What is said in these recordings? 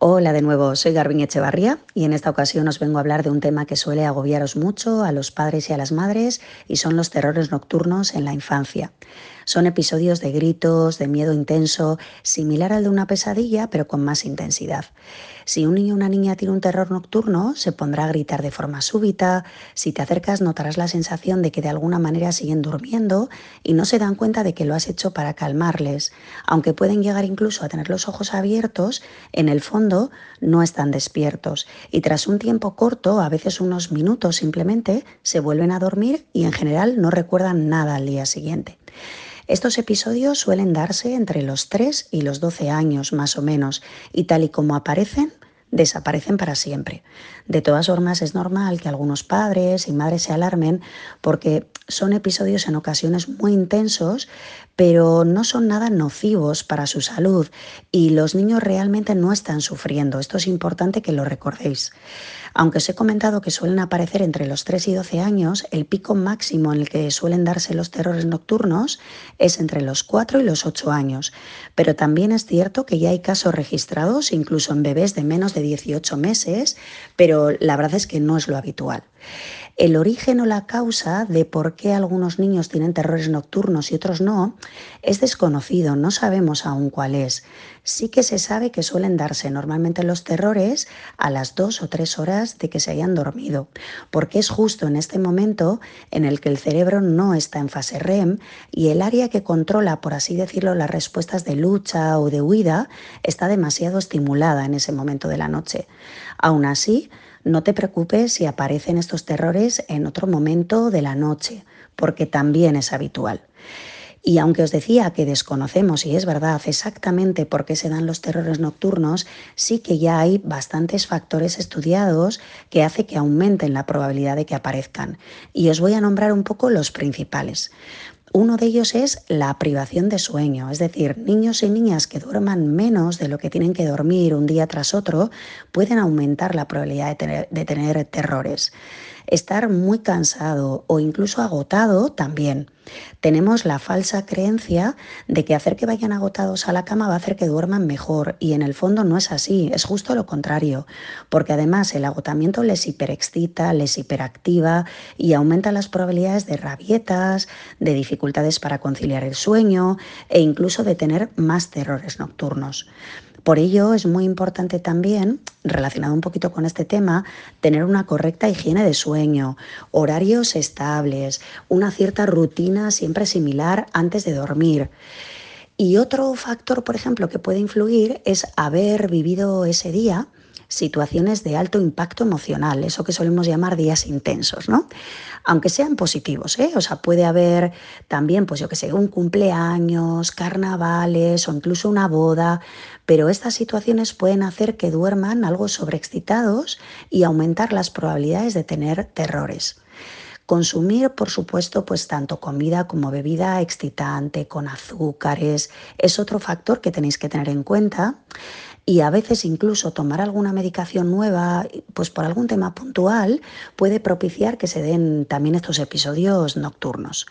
Hola de nuevo, soy Garbín Echevarría y en esta ocasión os vengo a hablar de un tema que suele agobiaros mucho a los padres y a las madres y son los terrores nocturnos en la infancia. Son episodios de gritos, de miedo intenso, similar al de una pesadilla, pero con más intensidad. Si un niño o una niña tiene un terror nocturno, se pondrá a gritar de forma súbita. Si te acercas, notarás la sensación de que de alguna manera siguen durmiendo y no se dan cuenta de que lo has hecho para calmarles. Aunque pueden llegar incluso a tener los ojos abiertos, en el fondo no están despiertos. Y tras un tiempo corto, a veces unos minutos simplemente, se vuelven a dormir y en general no recuerdan nada al día siguiente. Estos episodios suelen darse entre los 3 y los 12 años más o menos y tal y como aparecen, desaparecen para siempre. De todas formas, es normal que algunos padres y madres se alarmen porque son episodios en ocasiones muy intensos, pero no son nada nocivos para su salud y los niños realmente no están sufriendo. Esto es importante que lo recordéis. Aunque os he comentado que suelen aparecer entre los 3 y 12 años, el pico máximo en el que suelen darse los terrores nocturnos es entre los 4 y los 8 años. Pero también es cierto que ya hay casos registrados, incluso en bebés de menos de 18 meses, pero la verdad es que no es lo habitual. El origen o la causa de por qué algunos niños tienen terrores nocturnos y otros no es desconocido, no sabemos aún cuál es. Sí que se sabe que suelen darse normalmente los terrores a las dos o tres horas de que se hayan dormido, porque es justo en este momento en el que el cerebro no está en fase REM y el área que controla, por así decirlo, las respuestas de lucha o de huida está demasiado estimulada en ese momento de la noche. Aún así, no te preocupes si aparecen estos terrores en otro momento de la noche, porque también es habitual. Y aunque os decía que desconocemos, y es verdad, exactamente por qué se dan los terrores nocturnos, sí que ya hay bastantes factores estudiados que hace que aumenten la probabilidad de que aparezcan. Y os voy a nombrar un poco los principales. Uno de ellos es la privación de sueño, es decir, niños y niñas que duerman menos de lo que tienen que dormir un día tras otro pueden aumentar la probabilidad de tener, terrores. Estar muy cansado o incluso agotado también. Tenemos la falsa creencia de que hacer que vayan agotados a la cama va a hacer que duerman mejor y en el fondo no es así, es justo lo contrario, porque además el agotamiento les hiperexcita, les hiperactiva y aumenta las probabilidades de rabietas, de dificultades para conciliar el sueño e incluso de tener más terrores nocturnos. Por ello es muy importante también, relacionado un poquito con este tema, tener una correcta higiene de sueño, horarios estables, una cierta rutina siempre similar antes de dormir. Y otro factor, por ejemplo, que puede influir es haber vivido ese día situaciones de alto impacto emocional, eso que solemos llamar días intensos, ¿no? Aunque sean positivos, ¿eh? O sea, puede haber también, pues yo que sé, un cumpleaños, carnavales o incluso una boda, pero estas situaciones pueden hacer que duerman algo sobreexcitados y aumentar las probabilidades de tener terrores. Consumir, por supuesto, pues tanto comida como bebida excitante, con azúcares, es otro factor que tenéis que tener en cuenta y a veces incluso tomar alguna medicación nueva, pues por algún tema puntual, puede propiciar que se den también estos episodios nocturnos.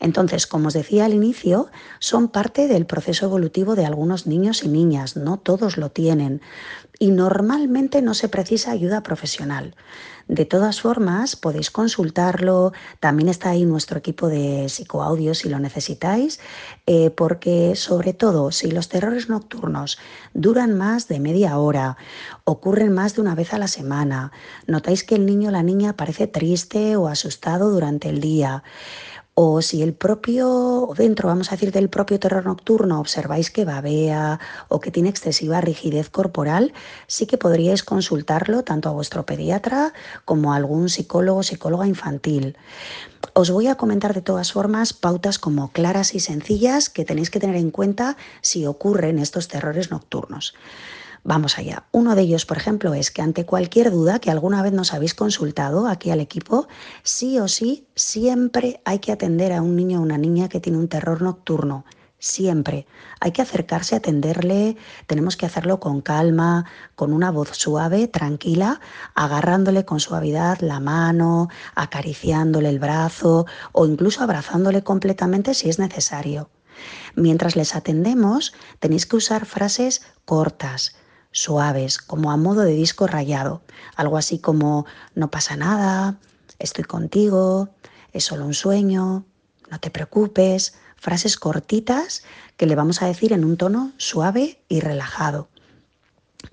Entonces, como os decía al inicio, son parte del proceso evolutivo de algunos niños y niñas, no todos lo tienen, y normalmente no se precisa ayuda profesional. De todas formas, podéis consultarlo, también está ahí nuestro equipo de psicoaudio si lo necesitáis, eh, porque sobre todo si los terrores nocturnos duran más de media hora, ocurren más de una vez a la semana, notáis que el niño o la niña parece triste o asustado durante el día, o si el propio, dentro, vamos a decir, del propio terror nocturno, observáis que babea o que tiene excesiva rigidez corporal, sí que podríais consultarlo tanto a vuestro pediatra como a algún psicólogo o psicóloga infantil. Os voy a comentar de todas formas pautas como claras y sencillas que tenéis que tener en cuenta si ocurren estos terrores nocturnos. Vamos allá. Uno de ellos, por ejemplo, es que ante cualquier duda que alguna vez nos habéis consultado aquí al equipo, sí o sí, siempre hay que atender a un niño o una niña que tiene un terror nocturno. Siempre. Hay que acercarse a atenderle, tenemos que hacerlo con calma, con una voz suave, tranquila, agarrándole con suavidad la mano, acariciándole el brazo o incluso abrazándole completamente si es necesario. Mientras les atendemos, tenéis que usar frases cortas, suaves, como a modo de disco rayado. Algo así como no pasa nada, estoy contigo, es solo un sueño, no te preocupes. Frases cortitas que le vamos a decir en un tono suave y relajado.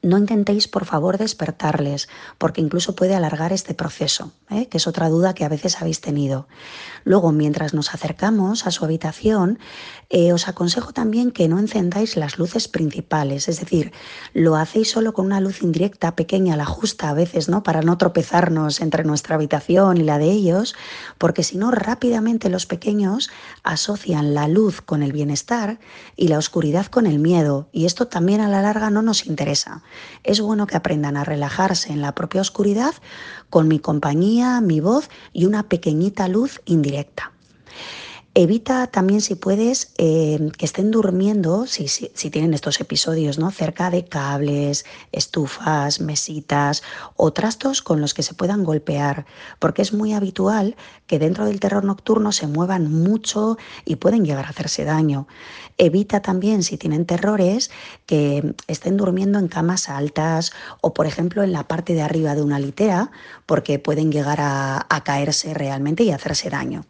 No intentéis, por favor, despertarles, porque incluso puede alargar este proceso, ¿eh? que es otra duda que a veces habéis tenido. Luego, mientras nos acercamos a su habitación, eh, os aconsejo también que no encendáis las luces principales, es decir, lo hacéis solo con una luz indirecta pequeña, la justa a veces, ¿no? Para no tropezarnos entre nuestra habitación y la de ellos, porque si no, rápidamente los pequeños asocian la luz con el bienestar y la oscuridad con el miedo, y esto también a la larga no nos interesa. Es bueno que aprendan a relajarse en la propia oscuridad con mi compañía, mi voz y una pequeñita luz indirecta. Evita también, si puedes, eh, que estén durmiendo, si, tienen estos episodios, ¿no? cerca de cables, estufas, mesitas o trastos con los que se puedan golpear, porque es muy habitual que dentro del terror nocturno se muevan mucho y pueden llegar a hacerse daño. Evita también, si tienen terrores, que estén durmiendo en camas altas o, por ejemplo, en la parte de arriba de una litera, porque pueden llegar a caerse realmente y hacerse daño.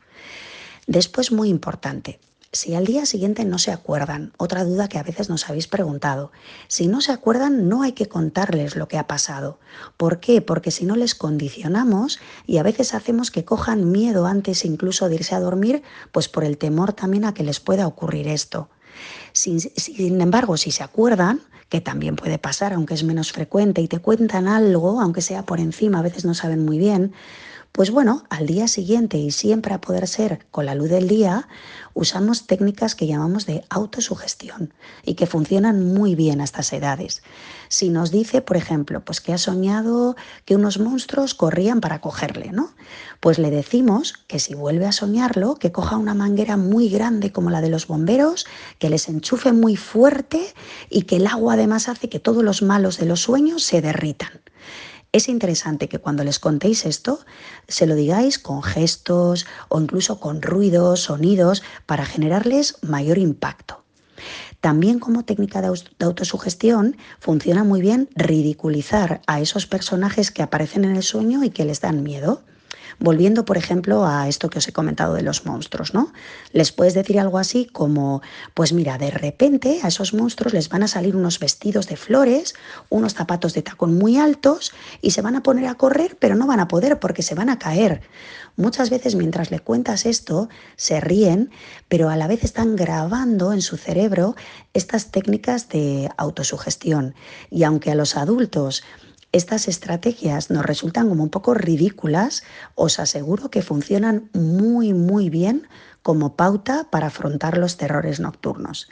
Después, muy importante, si al día siguiente no se acuerdan, otra duda que a veces nos habéis preguntado, si no se acuerdan no hay que contarles lo que ha pasado. ¿Por qué? Porque si no les condicionamos y a veces hacemos que cojan miedo antes incluso de irse a dormir, pues por el temor también a que les pueda ocurrir esto. Sin, embargo, si se acuerdan, que también puede pasar, aunque es menos frecuente, y te cuentan algo, aunque sea por encima, a veces no saben muy bien, pues bueno, al día siguiente y siempre a poder ser con la luz del día, usamos técnicas que llamamos de autosugestión y que funcionan muy bien a estas edades. Si nos dice, por ejemplo, pues que ha soñado que unos monstruos corrían para cogerle, ¿no? Pues le decimos que si vuelve a soñarlo, que coja una manguera muy grande como la de los bomberos, que les enchufe muy fuerte y que el agua además hace que todos los malos de los sueños se derritan. Es interesante que cuando les contéis esto, se lo digáis con gestos o incluso con ruidos, sonidos, para generarles mayor impacto. También como técnica de autosugestión funciona muy bien ridiculizar a esos personajes que aparecen en el sueño y que les dan miedo. Volviendo, por ejemplo, a esto que os he comentado de los monstruos, ¿no? Les puedes decir algo así como, pues mira, de repente a esos monstruos les van a salir unos vestidos de flores, unos zapatos de tacón muy altos y se van a poner a correr, pero no van a poder porque se van a caer. Muchas veces mientras le cuentas esto, se ríen, pero a la vez están grabando en su cerebro estas técnicas de autosugestión. Y aunque a los adultos estas estrategias nos resultan como un poco ridículas, os aseguro que funcionan muy, muy bien como pauta para afrontar los terrores nocturnos.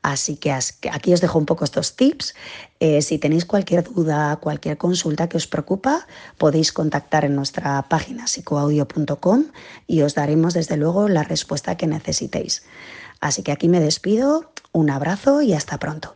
Así que aquí os dejo un poco estos tips. Eh, si tenéis cualquier duda, cualquier consulta que os preocupa, podéis contactar en nuestra página psicoaudio.com y os daremos desde luego la respuesta que necesitéis. Así que aquí me despido, un abrazo y hasta pronto.